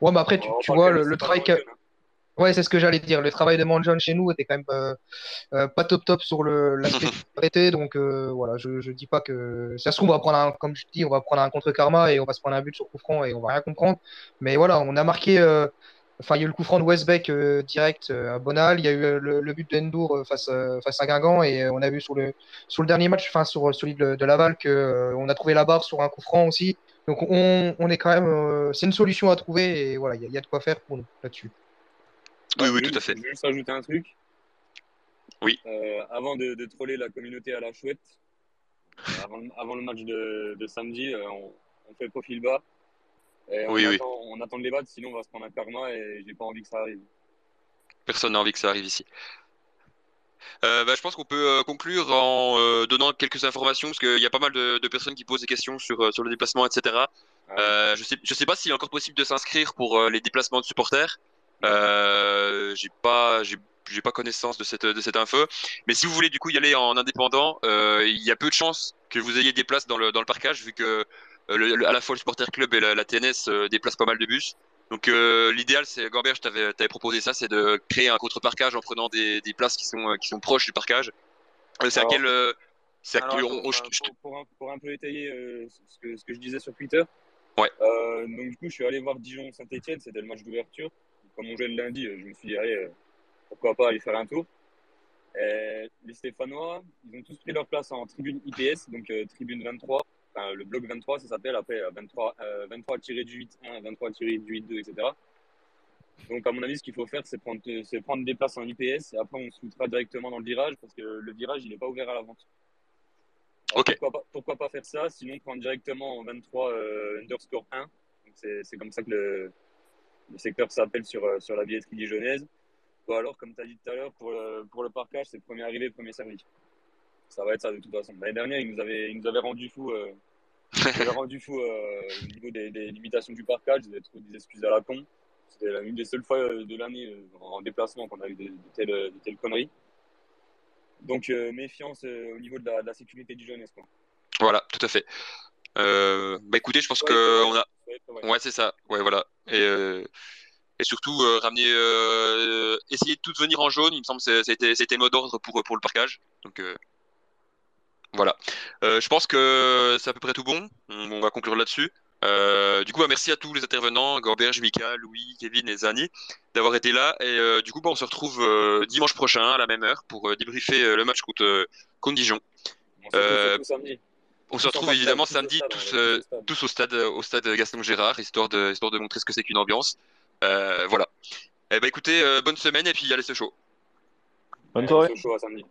Ouais, mais après, tu, tu vois, le, le travail qu'a Ouais, c'est ce que j'allais dire. Le travail de Manjon chez nous était quand même euh, euh, pas top top sur le l'aspect arrêté, donc euh, voilà, je, je dis pas que ça se trouve on va prendre un, comme je dis, on va prendre un contre karma et on va se prendre un but sur coup franc et on va rien comprendre. Mais voilà, on a marqué. Enfin, il y a eu le coup franc de Westbeck direct à Bonal, il y a eu le, but d'Endour face face à Guingamp et on a vu sur le sur le dernier match, enfin sur celui de, de Laval, que on a trouvé la barre sur un coup franc aussi. Donc on, on est quand même, c'est une solution à trouver et voilà, il y, y, a de quoi faire pour nous là-dessus. Oui, oui, tout à fait. Je vais juste rajouter un truc. Oui. Euh, avant de, de, troller la communauté à la chouette, euh, avant, avant, le match de, de samedi, euh, on, on, fait profil bas. Et on, oui, attend, oui. on attend de les battre, sinon on va se prendre un karma et j'ai pas envie que ça arrive. Personne n'a envie que ça arrive ici. Euh, bah, je pense qu'on peut conclure en euh, donnant quelques informations parce qu'il y a pas mal de, de, personnes qui posent des questions sur, sur le déplacement, etc. Ah, je sais, je sais pas s'il est encore possible de s'inscrire pour les déplacements de supporters. Euh, j'ai pas, j'ai pas connaissance de cette, de cette info. Mais si vous voulez du coup y aller en indépendant, euh, il y a peu de chances que vous ayez des places dans le, dans le parcage vu que euh, le, à la fois le Supporter Club et la, la TNS euh, déplacent pas mal de bus. Donc l'idéal, c'est Gambert, je t'avais proposé ça, c'est de créer un contre-parcage en prenant des, des, places qui sont, qui sont proches du parcage. c'est à quel... c'est à quel... On, pour, pour, pour, un, peu étayer ce, que, ce que je disais sur Twitter. Ouais. donc du coup, je suis allé voir Dijon-Saint-Etienne, c'était le match d'ouverture comme on jouait le lundi, je me suis dit, allez, pourquoi pas aller faire un tour. Et les Stéphanois, ils ont tous pris leur place en tribune IPS, donc euh, tribune 23. Enfin, le bloc 23, ça s'appelle après 23, euh, 23-18-1, 23-18-2, etc. Donc, à mon avis, ce qu'il faut faire, c'est prendre, prendre des places en IPS et après, on se foutra directement dans le virage parce que le virage, il n'est pas ouvert à la vente. Pourquoi pas, pourquoi pas, faire ça? Sinon, prendre directement en 23 euh, underscore 1. C'est comme ça que le, le secteur s'appelle sur, euh, sur la billetterie dijonnaise. Ou alors, comme tu as dit tout à l'heure, pour le, pour le parkage, c'est premier arrivé, premier servi. Ça va être ça de toute façon. L'année dernière, ils nous avaient, ils nous avaient rendu fou, euh, rendu fou euh, au niveau des, des, limitations du parkage. Ils trouvé des excuses à la con. C'était une des seules fois euh, de l'année euh, en déplacement qu'on a eu de, de, telles, de telles conneries. Donc, méfiance au niveau de la, de la sécurité dijonnaise. Quoi. Voilà, tout à fait. Euh, bah écoutez, je pense ouais, que on a. Ouais c'est ça. Ouais, voilà. Et, euh, et surtout euh, ramener, euh, essayer de tout venir en jaune. Il me semble que c'était c'était mot d'ordre pour pour le parcage. Donc voilà. je pense que c'est à peu près tout bon. On, on va conclure là-dessus. du coup, bah, merci à tous les intervenants, Gorberge, Mika, Louis, Kevin et Zani, d'avoir été là. Et du coup, bah, on se retrouve dimanche prochain à la même heure pour débriefer le match contre, contre Dijon. On se retrouve samedi. On se retrouve évidemment samedi tous, euh, tous au stade, au stade Gaston Gérard, histoire de, histoire de montrer ce que c'est qu'une ambiance. Euh, voilà. Eh ben écoutez, euh, bonne semaine et puis allez ce show. Bonne soirée. Show à samedi.